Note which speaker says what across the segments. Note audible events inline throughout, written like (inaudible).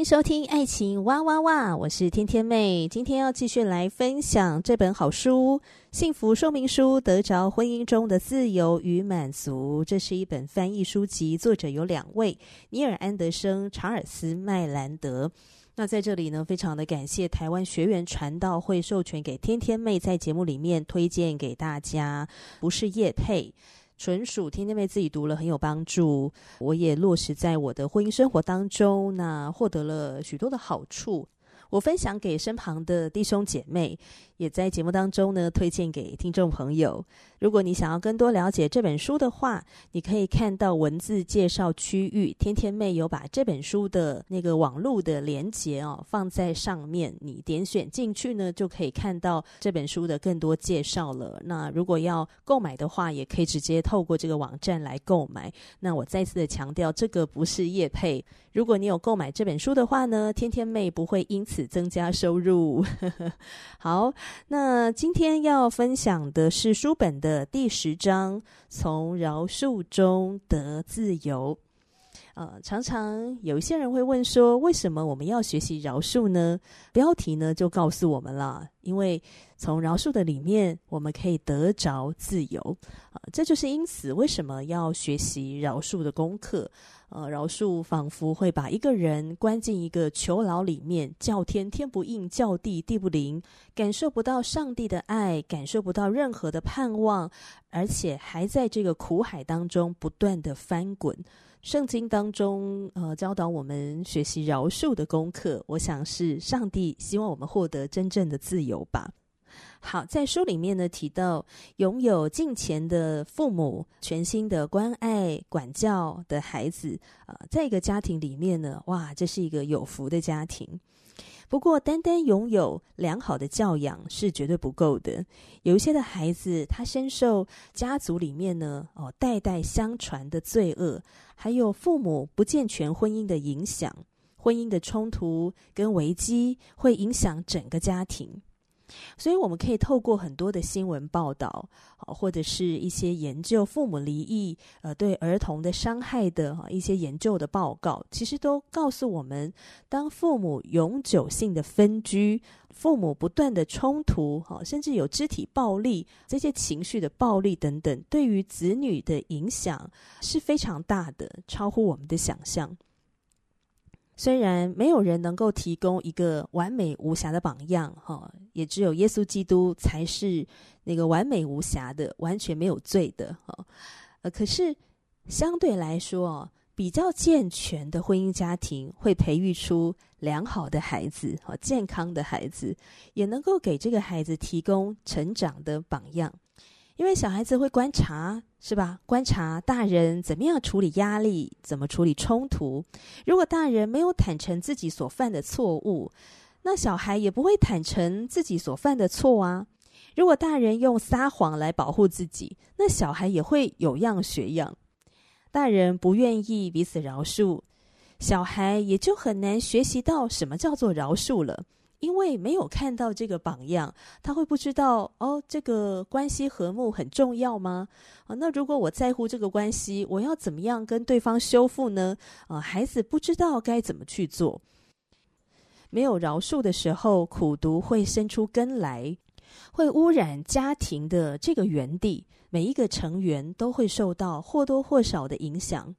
Speaker 1: 迎收听《爱情哇哇哇》，我是天天妹。今天要继续来分享这本好书《幸福说明书》，得着婚姻中的自由与满足。这是一本翻译书籍，作者有两位：尼尔·安德生、查尔斯·麦兰德。那在这里呢，非常的感谢台湾学员传道会授权给天天妹在节目里面推荐给大家，不是叶配。纯属天天为自己读了很有帮助，我也落实在我的婚姻生活当中，那获得了许多的好处。我分享给身旁的弟兄姐妹，也在节目当中呢推荐给听众朋友。如果你想要更多了解这本书的话，你可以看到文字介绍区域，天天妹有把这本书的那个网络的连接哦放在上面，你点选进去呢，就可以看到这本书的更多介绍了。那如果要购买的话，也可以直接透过这个网站来购买。那我再次的强调，这个不是业配。如果你有购买这本书的话呢，天天妹不会因此增加收入。(laughs) 好，那今天要分享的是书本的第十章，从饶恕中得自由。呃，常常有一些人会问说，为什么我们要学习饶恕呢？标题呢就告诉我们了，因为从饶恕的里面，我们可以得着自由。啊、这就是因此为什么要学习饶恕的功课。呃，饶恕仿佛会把一个人关进一个囚牢里面，叫天天不应，叫地地不灵，感受不到上帝的爱，感受不到任何的盼望，而且还在这个苦海当中不断的翻滚。圣经当中，呃，教导我们学习饶恕的功课，我想是上帝希望我们获得真正的自由吧。好，在书里面呢提到，拥有敬虔的父母，全心的关爱管教的孩子，呃，在一个家庭里面呢，哇，这是一个有福的家庭。不过，单单拥有良好的教养是绝对不够的。有一些的孩子，他深受家族里面呢，哦，代代相传的罪恶，还有父母不健全婚姻的影响，婚姻的冲突跟危机会影响整个家庭。所以，我们可以透过很多的新闻报道，或者是一些研究父母离异，呃，对儿童的伤害的一些研究的报告，其实都告诉我们，当父母永久性的分居，父母不断的冲突，哈，甚至有肢体暴力，这些情绪的暴力等等，对于子女的影响是非常大的，超乎我们的想象。虽然没有人能够提供一个完美无瑕的榜样，哈，也只有耶稣基督才是那个完美无瑕的、完全没有罪的，哈。呃，可是相对来说，哦比较健全的婚姻家庭会培育出良好的孩子，哈，健康的孩子，也能够给这个孩子提供成长的榜样。因为小孩子会观察，是吧？观察大人怎么样处理压力，怎么处理冲突。如果大人没有坦诚自己所犯的错误，那小孩也不会坦诚自己所犯的错啊。如果大人用撒谎来保护自己，那小孩也会有样学样。大人不愿意彼此饶恕，小孩也就很难学习到什么叫做饶恕了。因为没有看到这个榜样，他会不知道哦，这个关系和睦很重要吗？啊，那如果我在乎这个关系，我要怎么样跟对方修复呢？啊，孩子不知道该怎么去做。没有饶恕的时候，苦毒会生出根来，会污染家庭的这个原地，每一个成员都会受到或多或少的影响。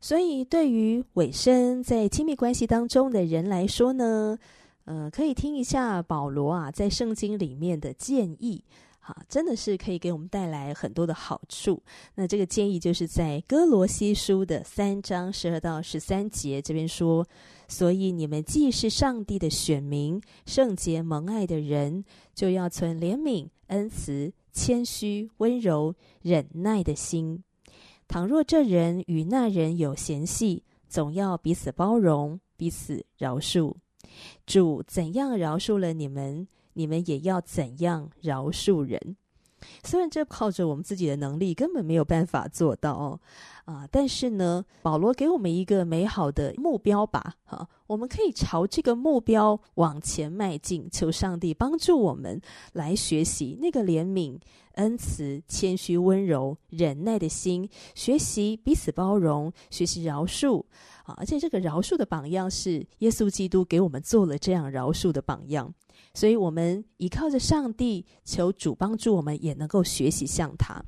Speaker 1: 所以，对于委身在亲密关系当中的人来说呢，呃，可以听一下保罗啊，在圣经里面的建议。哈，真的是可以给我们带来很多的好处。那这个建议就是在哥罗西书的三章十二到十三节这边说，所以你们既是上帝的选民，圣洁蒙爱的人，就要存怜悯、恩慈、谦虚、温柔、忍耐的心。倘若这人与那人有嫌隙，总要彼此包容，彼此饶恕。主怎样饶恕了你们，你们也要怎样饶恕人。虽然这靠着我们自己的能力根本没有办法做到哦，啊，但是呢，保罗给我们一个美好的目标吧，哈、啊，我们可以朝这个目标往前迈进，求上帝帮助我们来学习那个怜悯。恩慈、谦虚、温柔、忍耐的心，学习彼此包容，学习饶恕啊！而且这个饶恕的榜样是耶稣基督给我们做了这样饶恕的榜样，所以我们依靠着上帝，求主帮助我们，也能够学习像他。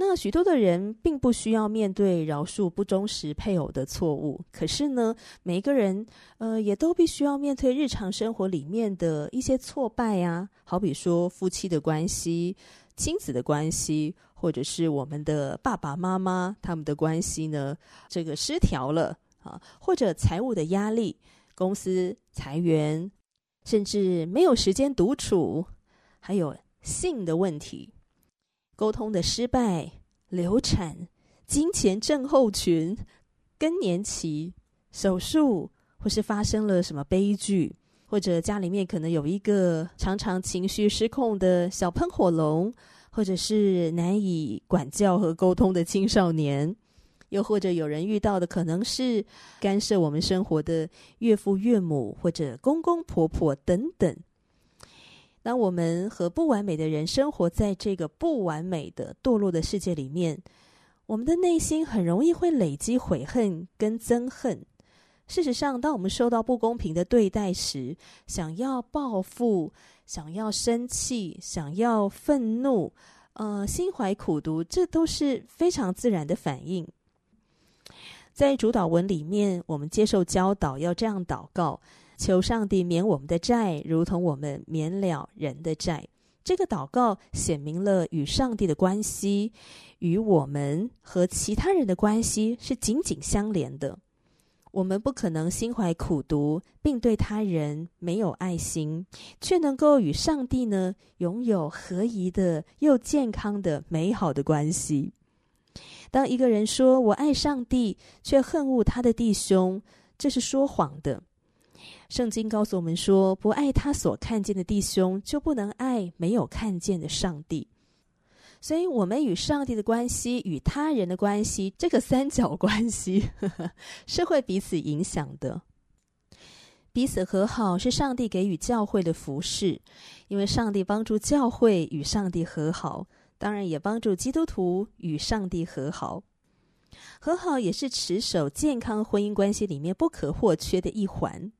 Speaker 1: 那许多的人并不需要面对饶恕不忠实配偶的错误，可是呢，每一个人呃也都必须要面对日常生活里面的一些挫败啊，好比说夫妻的关系、亲子的关系，或者是我们的爸爸妈妈他们的关系呢，这个失调了啊，或者财务的压力、公司裁员，甚至没有时间独处，还有性的问题。沟通的失败、流产、金钱症候群、更年期、手术，或是发生了什么悲剧，或者家里面可能有一个常常情绪失控的小喷火龙，或者是难以管教和沟通的青少年，又或者有人遇到的可能是干涉我们生活的岳父岳母或者公公婆婆等等。当我们和不完美的人生活在这个不完美的堕落的世界里面，我们的内心很容易会累积悔恨跟憎恨。事实上，当我们受到不公平的对待时，想要报复、想要生气、想要愤怒，呃，心怀苦毒，这都是非常自然的反应。在主祷文里面，我们接受教导要这样祷告。求上帝免我们的债，如同我们免了人的债。这个祷告显明了与上帝的关系，与我们和其他人的关系是紧紧相连的。我们不可能心怀苦毒，并对他人没有爱心，却能够与上帝呢拥有合宜的又健康的美好的关系。当一个人说我爱上帝，却恨恶他的弟兄，这是说谎的。圣经告诉我们说，不爱他所看见的弟兄，就不能爱没有看见的上帝。所以，我们与上帝的关系，与他人的关系，这个三角关系呵呵 (laughs) 是会彼此影响的。彼此和好是上帝给予教会的服饰，因为上帝帮助教会与上帝和好，当然也帮助基督徒与上帝和好。和好也是持守健康婚姻关系里面不可或缺的一环。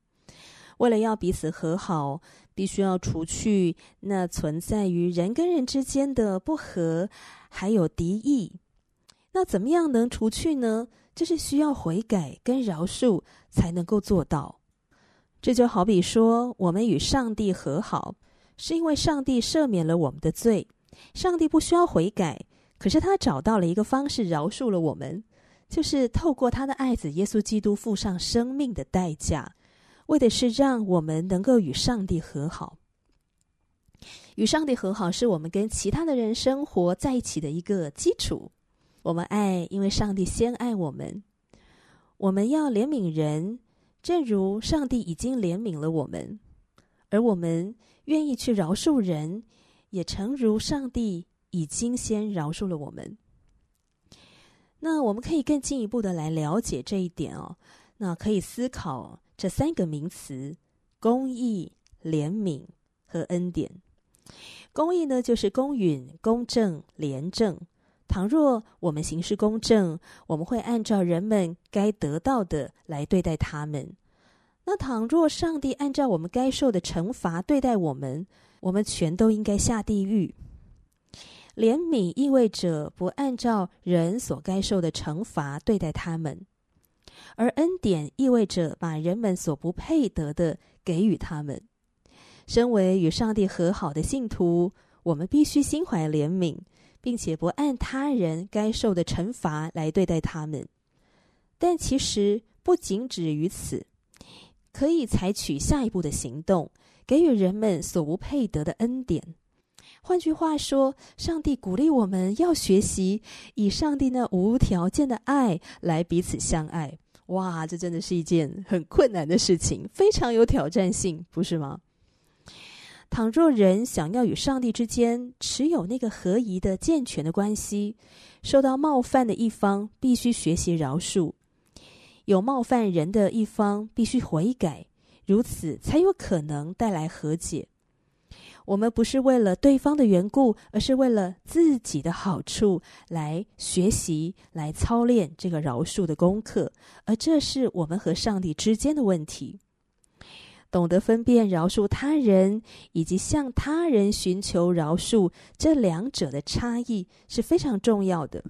Speaker 1: 为了要彼此和好，必须要除去那存在于人跟人之间的不和，还有敌意。那怎么样能除去呢？这是需要悔改跟饶恕才能够做到。这就好比说，我们与上帝和好，是因为上帝赦免了我们的罪。上帝不需要悔改，可是他找到了一个方式饶恕了我们，就是透过他的爱子耶稣基督付上生命的代价。为的是让我们能够与上帝和好。与上帝和好是我们跟其他的人生活在一起的一个基础。我们爱，因为上帝先爱我们。我们要怜悯人，正如上帝已经怜悯了我们。而我们愿意去饶恕人，也诚如上帝已经先饶恕了我们。那我们可以更进一步的来了解这一点哦。那可以思考。这三个名词：公义、怜悯和恩典。公义呢，就是公允、公正、廉政。倘若我们行事公正，我们会按照人们该得到的来对待他们。那倘若上帝按照我们该受的惩罚对待我们，我们全都应该下地狱。怜悯意味着不按照人所该受的惩罚对待他们。而恩典意味着把人们所不配得的给予他们，身为与上帝和好的信徒，我们必须心怀怜悯，并且不按他人该受的惩罚来对待他们。但其实不仅止于此，可以采取下一步的行动，给予人们所不配得的恩典。换句话说，上帝鼓励我们要学习以上帝那无条件的爱来彼此相爱。哇，这真的是一件很困难的事情，非常有挑战性，不是吗？倘若人想要与上帝之间持有那个合宜的健全的关系，受到冒犯的一方必须学习饶恕，有冒犯人的一方必须悔改，如此才有可能带来和解。我们不是为了对方的缘故，而是为了自己的好处来学习、来操练这个饶恕的功课，而这是我们和上帝之间的问题。懂得分辨饶恕他人以及向他人寻求饶恕这两者的差异是非常重要的。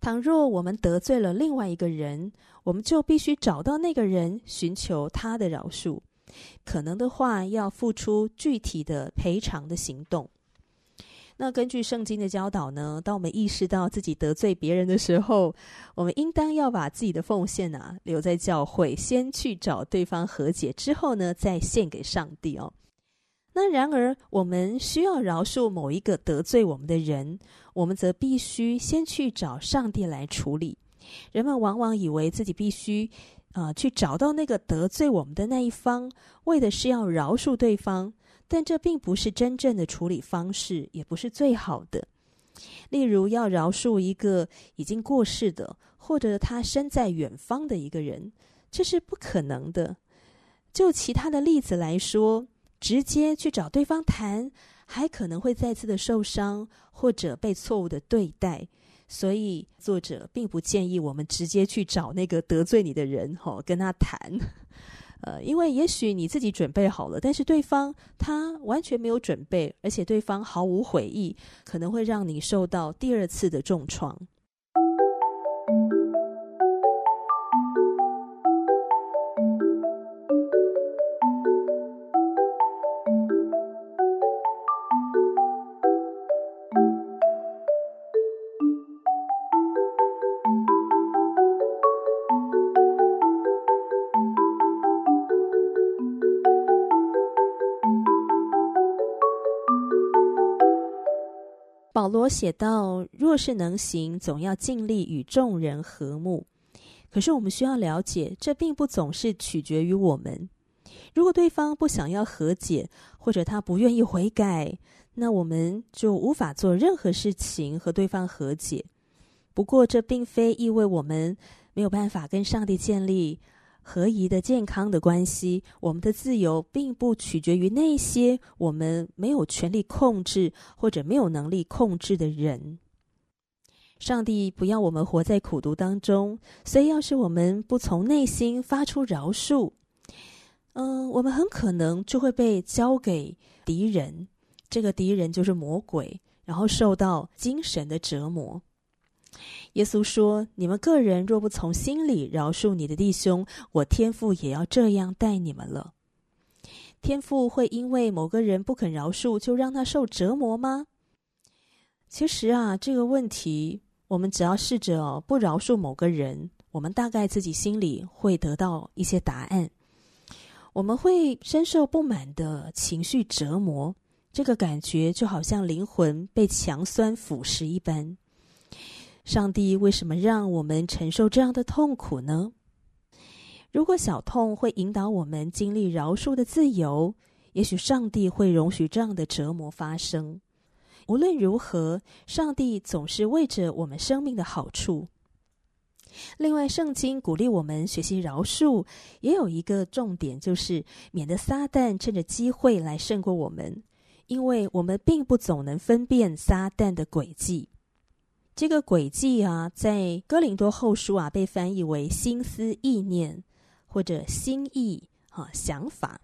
Speaker 1: 倘若我们得罪了另外一个人，我们就必须找到那个人，寻求他的饶恕。可能的话，要付出具体的赔偿的行动。那根据圣经的教导呢，当我们意识到自己得罪别人的时候，我们应当要把自己的奉献啊留在教会，先去找对方和解，之后呢再献给上帝哦。那然而，我们需要饶恕某一个得罪我们的人，我们则必须先去找上帝来处理。人们往往以为自己必须。啊、去找到那个得罪我们的那一方，为的是要饶恕对方，但这并不是真正的处理方式，也不是最好的。例如，要饶恕一个已经过世的，或者他身在远方的一个人，这是不可能的。就其他的例子来说，直接去找对方谈，还可能会再次的受伤，或者被错误的对待。所以，作者并不建议我们直接去找那个得罪你的人，哦，跟他谈，(laughs) 呃，因为也许你自己准备好了，但是对方他完全没有准备，而且对方毫无悔意，可能会让你受到第二次的重创。罗写道：“若是能行，总要尽力与众人和睦。可是我们需要了解，这并不总是取决于我们。如果对方不想要和解，或者他不愿意悔改，那我们就无法做任何事情和对方和解。不过，这并非意味我们没有办法跟上帝建立。”合宜的、健康的关系，我们的自由并不取决于那些我们没有权利控制或者没有能力控制的人。上帝不要我们活在苦毒当中，所以要是我们不从内心发出饶恕，嗯，我们很可能就会被交给敌人，这个敌人就是魔鬼，然后受到精神的折磨。耶稣说：“你们个人若不从心里饶恕你的弟兄，我天父也要这样待你们了。天父会因为某个人不肯饶恕，就让他受折磨吗？其实啊，这个问题，我们只要试着，不饶恕某个人，我们大概自己心里会得到一些答案。我们会深受不满的情绪折磨，这个感觉就好像灵魂被强酸腐蚀一般。”上帝为什么让我们承受这样的痛苦呢？如果小痛会引导我们经历饶恕的自由，也许上帝会容许这样的折磨发生。无论如何，上帝总是为着我们生命的好处。另外，圣经鼓励我们学习饶恕，也有一个重点，就是免得撒旦趁着机会来胜过我们，因为我们并不总能分辨撒旦的诡计。这个轨迹啊，在哥林多后书啊，被翻译为心思意念或者心意啊想法。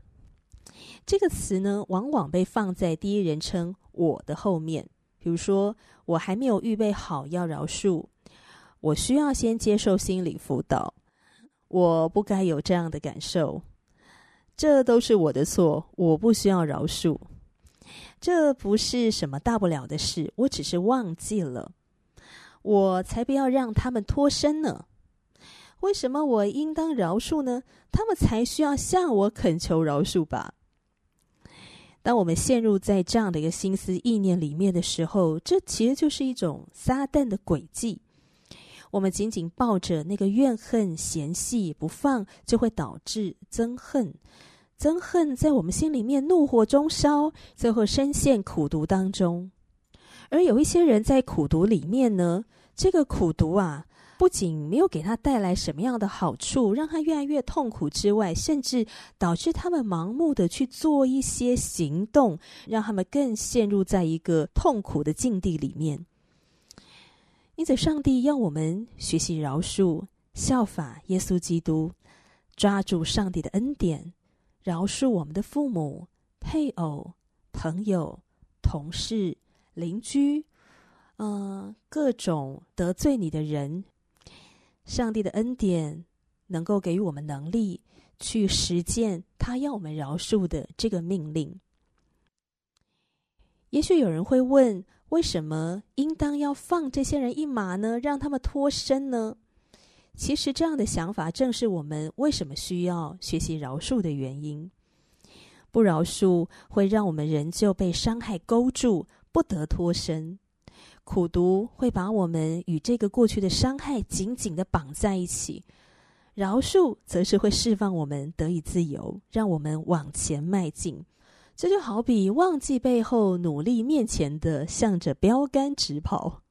Speaker 1: 这个词呢，往往被放在第一人称我的后面。比如说，我还没有预备好要饶恕，我需要先接受心理辅导，我不该有这样的感受。这都是我的错，我不需要饶恕。这不是什么大不了的事，我只是忘记了。我才不要让他们脱身呢！为什么我应当饶恕呢？他们才需要向我恳求饶恕吧。当我们陷入在这样的一个心思意念里面的时候，这其实就是一种撒旦的诡计。我们紧紧抱着那个怨恨、嫌隙不放，就会导致憎恨。憎恨在我们心里面怒火中烧，最后深陷苦毒当中。而有一些人在苦毒里面呢，这个苦读啊，不仅没有给他带来什么样的好处，让他越来越痛苦之外，甚至导致他们盲目的去做一些行动，让他们更陷入在一个痛苦的境地里面。因此，上帝要我们学习饶恕，效法耶稣基督，抓住上帝的恩典，饶恕我们的父母、配偶、朋友、同事、邻居，嗯、各种得罪你的人。上帝的恩典能够给予我们能力去实践他要我们饶恕的这个命令。也许有人会问，为什么应当要放这些人一马呢？让他们脱身呢？其实这样的想法正是我们为什么需要学习饶恕的原因。不饶恕会让我们仍旧被伤害勾住，不得脱身。苦读会把我们与这个过去的伤害紧紧的绑在一起。饶恕则是会释放我们得以自由，让我们往前迈进。这就好比忘记背后，努力面前的，向着标杆直跑。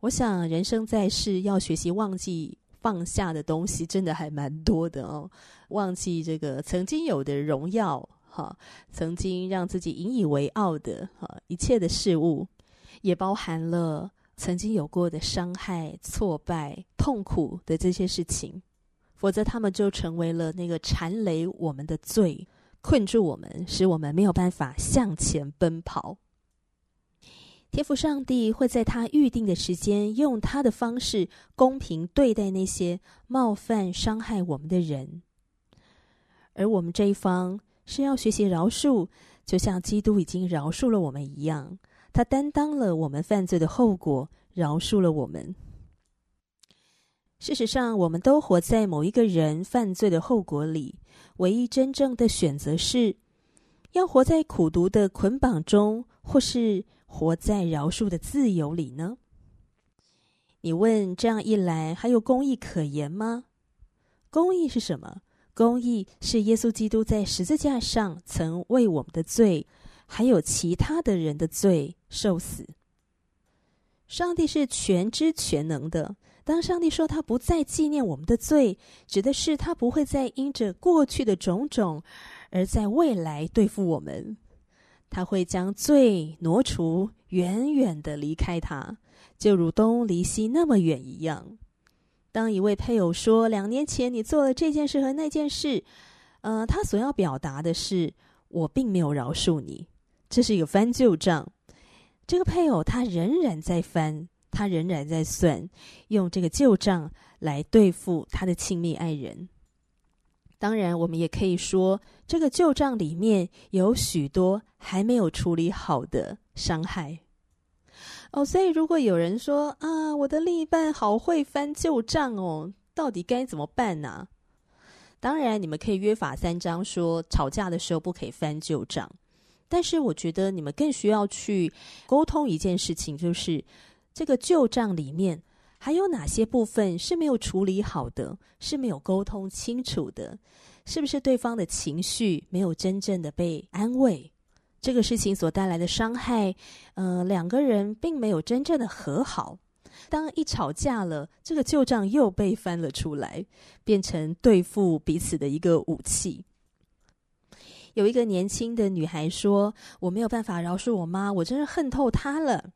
Speaker 1: 我想，人生在世，要学习忘记放下的东西，真的还蛮多的哦。忘记这个曾经有的荣耀，哈，曾经让自己引以为傲的，哈，一切的事物，也包含了曾经有过的伤害、挫败、痛苦的这些事情。否则，他们就成为了那个缠累我们的罪。困住我们，使我们没有办法向前奔跑。天父上帝会在他预定的时间，用他的方式公平对待那些冒犯、伤害我们的人。而我们这一方是要学习饶恕，就像基督已经饶恕了我们一样，他担当了我们犯罪的后果，饶恕了我们。事实上，我们都活在某一个人犯罪的后果里。唯一真正的选择是，要活在苦毒的捆绑中，或是活在饶恕的自由里呢？你问，这样一来，还有公义可言吗？公义是什么？公义是耶稣基督在十字架上曾为我们的罪，还有其他的人的罪受死。上帝是全知全能的。当上帝说他不再纪念我们的罪，指的是他不会再因着过去的种种，而在未来对付我们。他会将罪挪除，远远的离开他，就如东离西那么远一样。当一位配偶说两年前你做了这件事和那件事，呃，他所要表达的是我并没有饶恕你，这是一个翻旧账。这个配偶他仍然在翻。他仍然在算，用这个旧账来对付他的亲密爱人。当然，我们也可以说，这个旧账里面有许多还没有处理好的伤害。哦，所以如果有人说啊，我的另一半好会翻旧账哦，到底该怎么办呢？当然，你们可以约法三章，说吵架的时候不可以翻旧账。但是，我觉得你们更需要去沟通一件事情，就是。这个旧账里面还有哪些部分是没有处理好的，是没有沟通清楚的？是不是对方的情绪没有真正的被安慰？这个事情所带来的伤害，呃，两个人并没有真正的和好。当一吵架了，这个旧账又被翻了出来，变成对付彼此的一个武器。有一个年轻的女孩说：“我没有办法饶恕我妈，我真是恨透她了。”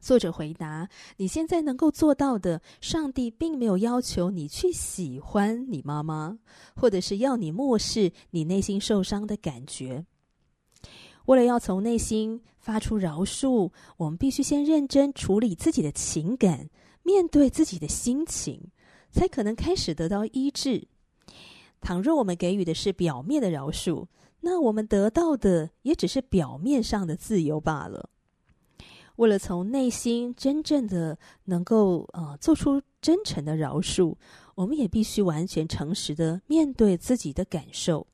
Speaker 1: 作者回答：“你现在能够做到的，上帝并没有要求你去喜欢你妈妈，或者是要你漠视你内心受伤的感觉。为了要从内心发出饶恕，我们必须先认真处理自己的情感，面对自己的心情，才可能开始得到医治。倘若我们给予的是表面的饶恕，那我们得到的也只是表面上的自由罢了。为了从内心真正的能够呃做出真诚的饶恕，我们也必须完全诚实的面对自己的感受。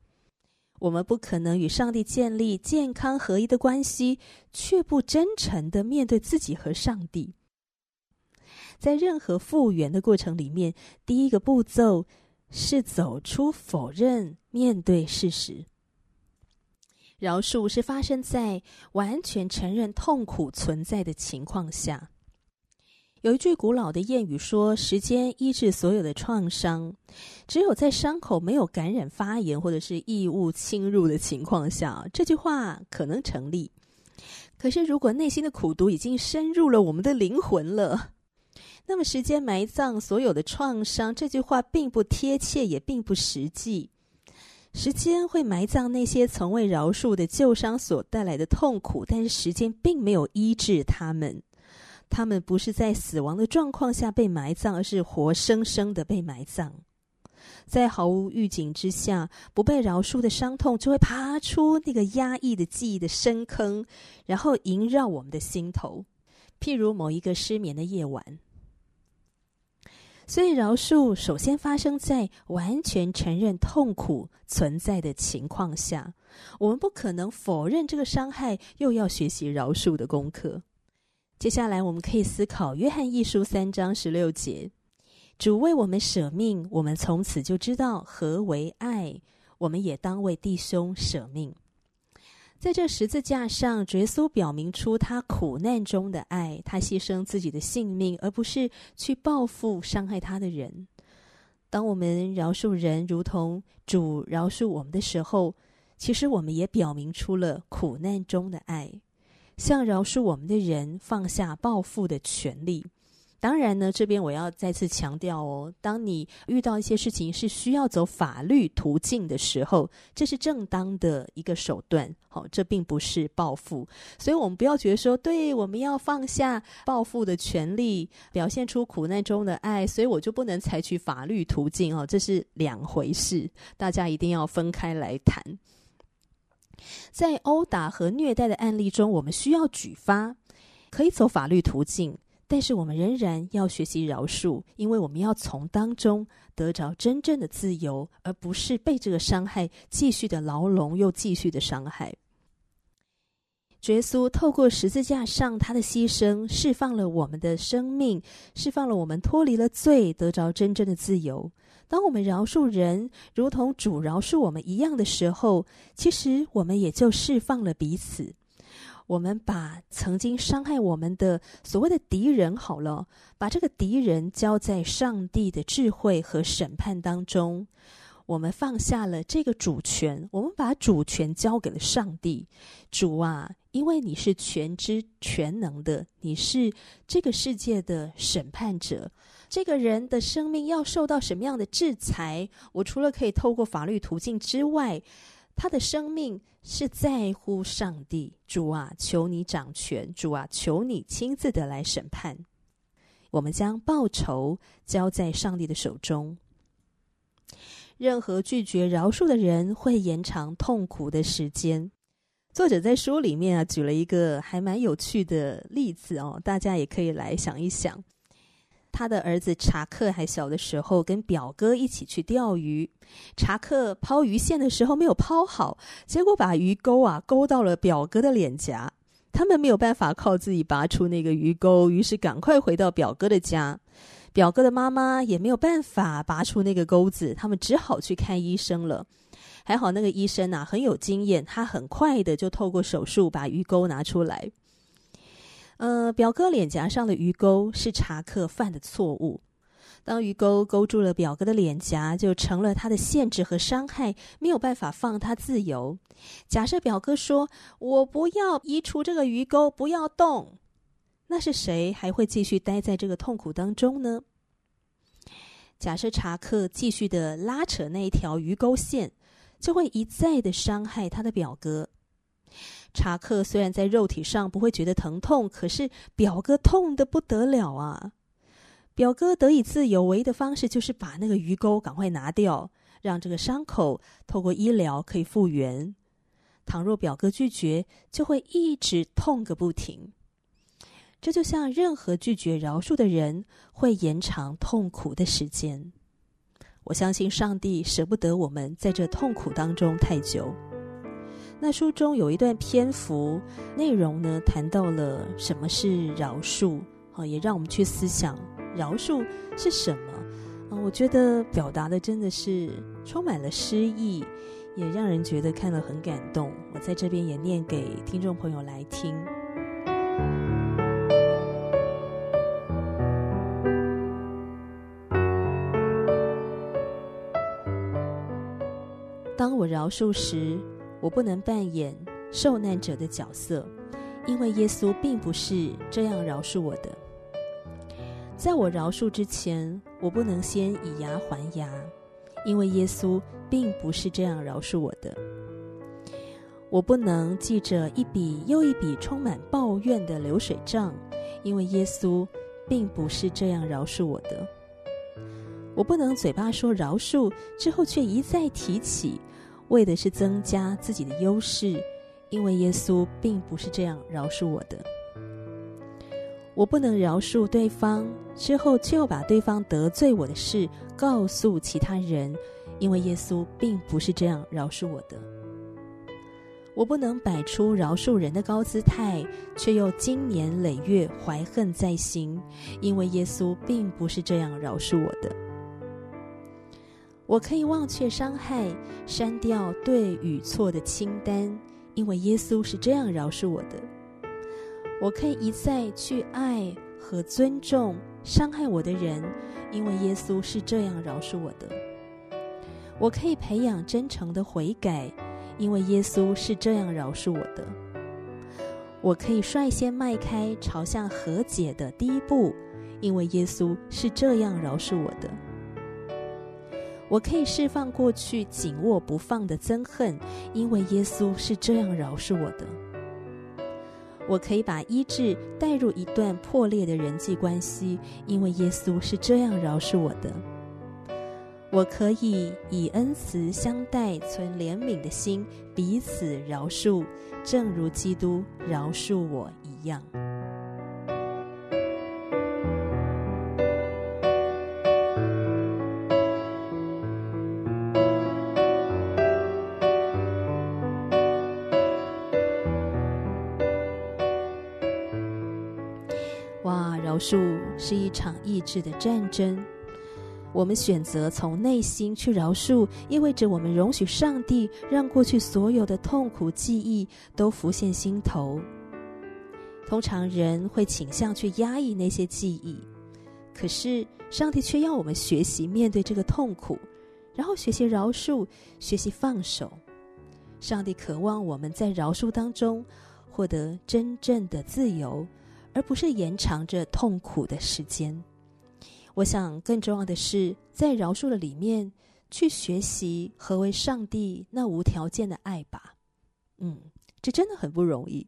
Speaker 1: 我们不可能与上帝建立健康合一的关系，却不真诚的面对自己和上帝。在任何复原的过程里面，第一个步骤是走出否认，面对事实。饶恕是发生在完全承认痛苦存在的情况下。有一句古老的谚语说：“时间医治所有的创伤，只有在伤口没有感染发炎或者是异物侵入的情况下，这句话可能成立。可是，如果内心的苦毒已经深入了我们的灵魂了，那么时间埋葬所有的创伤，这句话并不贴切，也并不实际。时间会埋葬那些从未饶恕的旧伤所带来的痛苦，但是时间并没有医治他们。”他们不是在死亡的状况下被埋葬，而是活生生的被埋葬。在毫无预警之下，不被饶恕的伤痛就会爬出那个压抑的记忆的深坑，然后萦绕我们的心头。譬如某一个失眠的夜晚。所以，饶恕首先发生在完全承认痛苦存在的情况下。我们不可能否认这个伤害，又要学习饶恕的功课。接下来，我们可以思考《约翰一书》三章十六节：“主为我们舍命，我们从此就知道何为爱。我们也当为弟兄舍命。”在这十字架上，耶稣表明出他苦难中的爱，他牺牲自己的性命，而不是去报复伤害他的人。当我们饶恕人，如同主饶恕我们的时候，其实我们也表明出了苦难中的爱。向饶恕我们的人放下报复的权利。当然呢，这边我要再次强调哦，当你遇到一些事情是需要走法律途径的时候，这是正当的一个手段。好，这并不是报复，所以我们不要觉得说，对，我们要放下报复的权利，表现出苦难中的爱，所以我就不能采取法律途径哦，这是两回事，大家一定要分开来谈。在殴打和虐待的案例中，我们需要举发，可以走法律途径，但是我们仍然要学习饶恕，因为我们要从当中得着真正的自由，而不是被这个伤害继续的牢笼又继续的伤害。耶稣透过十字架上他的牺牲，释放了我们的生命，释放了我们脱离了罪，得着真正的自由。当我们饶恕人，如同主饶恕我们一样的时候，其实我们也就释放了彼此。我们把曾经伤害我们的所谓的敌人，好了，把这个敌人交在上帝的智慧和审判当中。我们放下了这个主权，我们把主权交给了上帝。主啊，因为你是全知全能的，你是这个世界的审判者。这个人的生命要受到什么样的制裁？我除了可以透过法律途径之外，他的生命是在乎上帝。主啊，求你掌权！主啊，求你亲自的来审判。我们将报仇交在上帝的手中。任何拒绝饶恕的人会延长痛苦的时间。作者在书里面啊，举了一个还蛮有趣的例子哦，大家也可以来想一想。他的儿子查克还小的时候，跟表哥一起去钓鱼。查克抛鱼线的时候没有抛好，结果把鱼钩啊勾到了表哥的脸颊。他们没有办法靠自己拔出那个鱼钩，于是赶快回到表哥的家。表哥的妈妈也没有办法拔出那个钩子，他们只好去看医生了。还好那个医生啊很有经验，他很快的就透过手术把鱼钩拿出来。呃，表哥脸颊上的鱼钩是查克犯的错误。当鱼钩勾住了表哥的脸颊，就成了他的限制和伤害，没有办法放他自由。假设表哥说：“我不要移除这个鱼钩，不要动。”那是谁还会继续待在这个痛苦当中呢？假设查克继续的拉扯那一条鱼钩线，就会一再的伤害他的表哥。查克虽然在肉体上不会觉得疼痛，可是表哥痛得不得了啊！表哥得以自由唯一的方式就是把那个鱼钩赶快拿掉，让这个伤口透过医疗可以复原。倘若表哥拒绝，就会一直痛个不停。这就像任何拒绝饶恕的人，会延长痛苦的时间。我相信上帝舍不得我们在这痛苦当中太久。那书中有一段篇幅，内容呢谈到了什么是饶恕，啊，也让我们去思想饶恕是什么。嗯，我觉得表达的真的是充满了诗意，也让人觉得看了很感动。我在这边也念给听众朋友来听。当我饶恕时，我不能扮演受难者的角色，因为耶稣并不是这样饶恕我的。在我饶恕之前，我不能先以牙还牙，因为耶稣并不是这样饶恕我的。我不能记着一笔又一笔充满抱怨的流水账，因为耶稣并不是这样饶恕我的。我不能嘴巴说饶恕之后，却一再提起，为的是增加自己的优势，因为耶稣并不是这样饶恕我的。我不能饶恕对方之后，就把对方得罪我的事告诉其他人，因为耶稣并不是这样饶恕我的。我不能摆出饶恕人的高姿态，却又经年累月怀恨在心，因为耶稣并不是这样饶恕我的。我可以忘却伤害，删掉对与错的清单，因为耶稣是这样饶恕我的。我可以一再去爱和尊重伤害我的人，因为耶稣是这样饶恕我的。我可以培养真诚的悔改，因为耶稣是这样饶恕我的。我可以率先迈开朝向和解的第一步，因为耶稣是这样饶恕我的。我可以释放过去紧握不放的憎恨，因为耶稣是这样饶恕我的。我可以把医治带入一段破裂的人际关系，因为耶稣是这样饶恕我的。我可以以恩慈相待，存怜悯的心，彼此饶恕，正如基督饶恕我一样。饶恕是一场意志的战争。我们选择从内心去饶恕，意味着我们容许上帝让过去所有的痛苦记忆都浮现心头。通常人会倾向去压抑那些记忆，可是上帝却要我们学习面对这个痛苦，然后学习饶恕，学习放手。上帝渴望我们在饶恕当中获得真正的自由。而不是延长着痛苦的时间。我想，更重要的是在饶恕的里面去学习何为上帝那无条件的爱吧。嗯，这真的很不容易。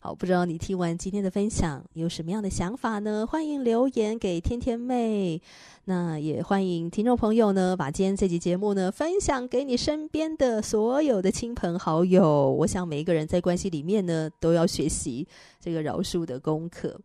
Speaker 1: 好，不知道你听完今天的分享有什么样的想法呢？欢迎留言给天天妹。那也欢迎听众朋友呢，把今天这集节目呢分享给你身边的所有的亲朋好友。我想每一个人在关系里面呢，都要学习这个饶恕的功课。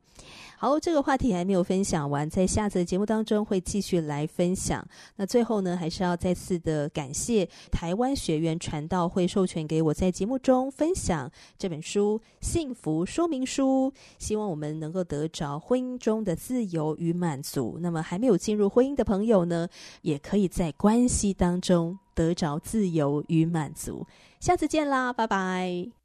Speaker 1: 好，这个话题还没有分享完，在下次的节目当中会继续来分享。那最后呢，还是要再次的感谢台湾学员传道会授权给我在节目中分享这本书《幸福说明书》，希望我们能够得着婚姻中的自由与满足。那么还没有进入婚姻的朋友呢，也可以在关系当中得着自由与满足。下次见啦，拜拜。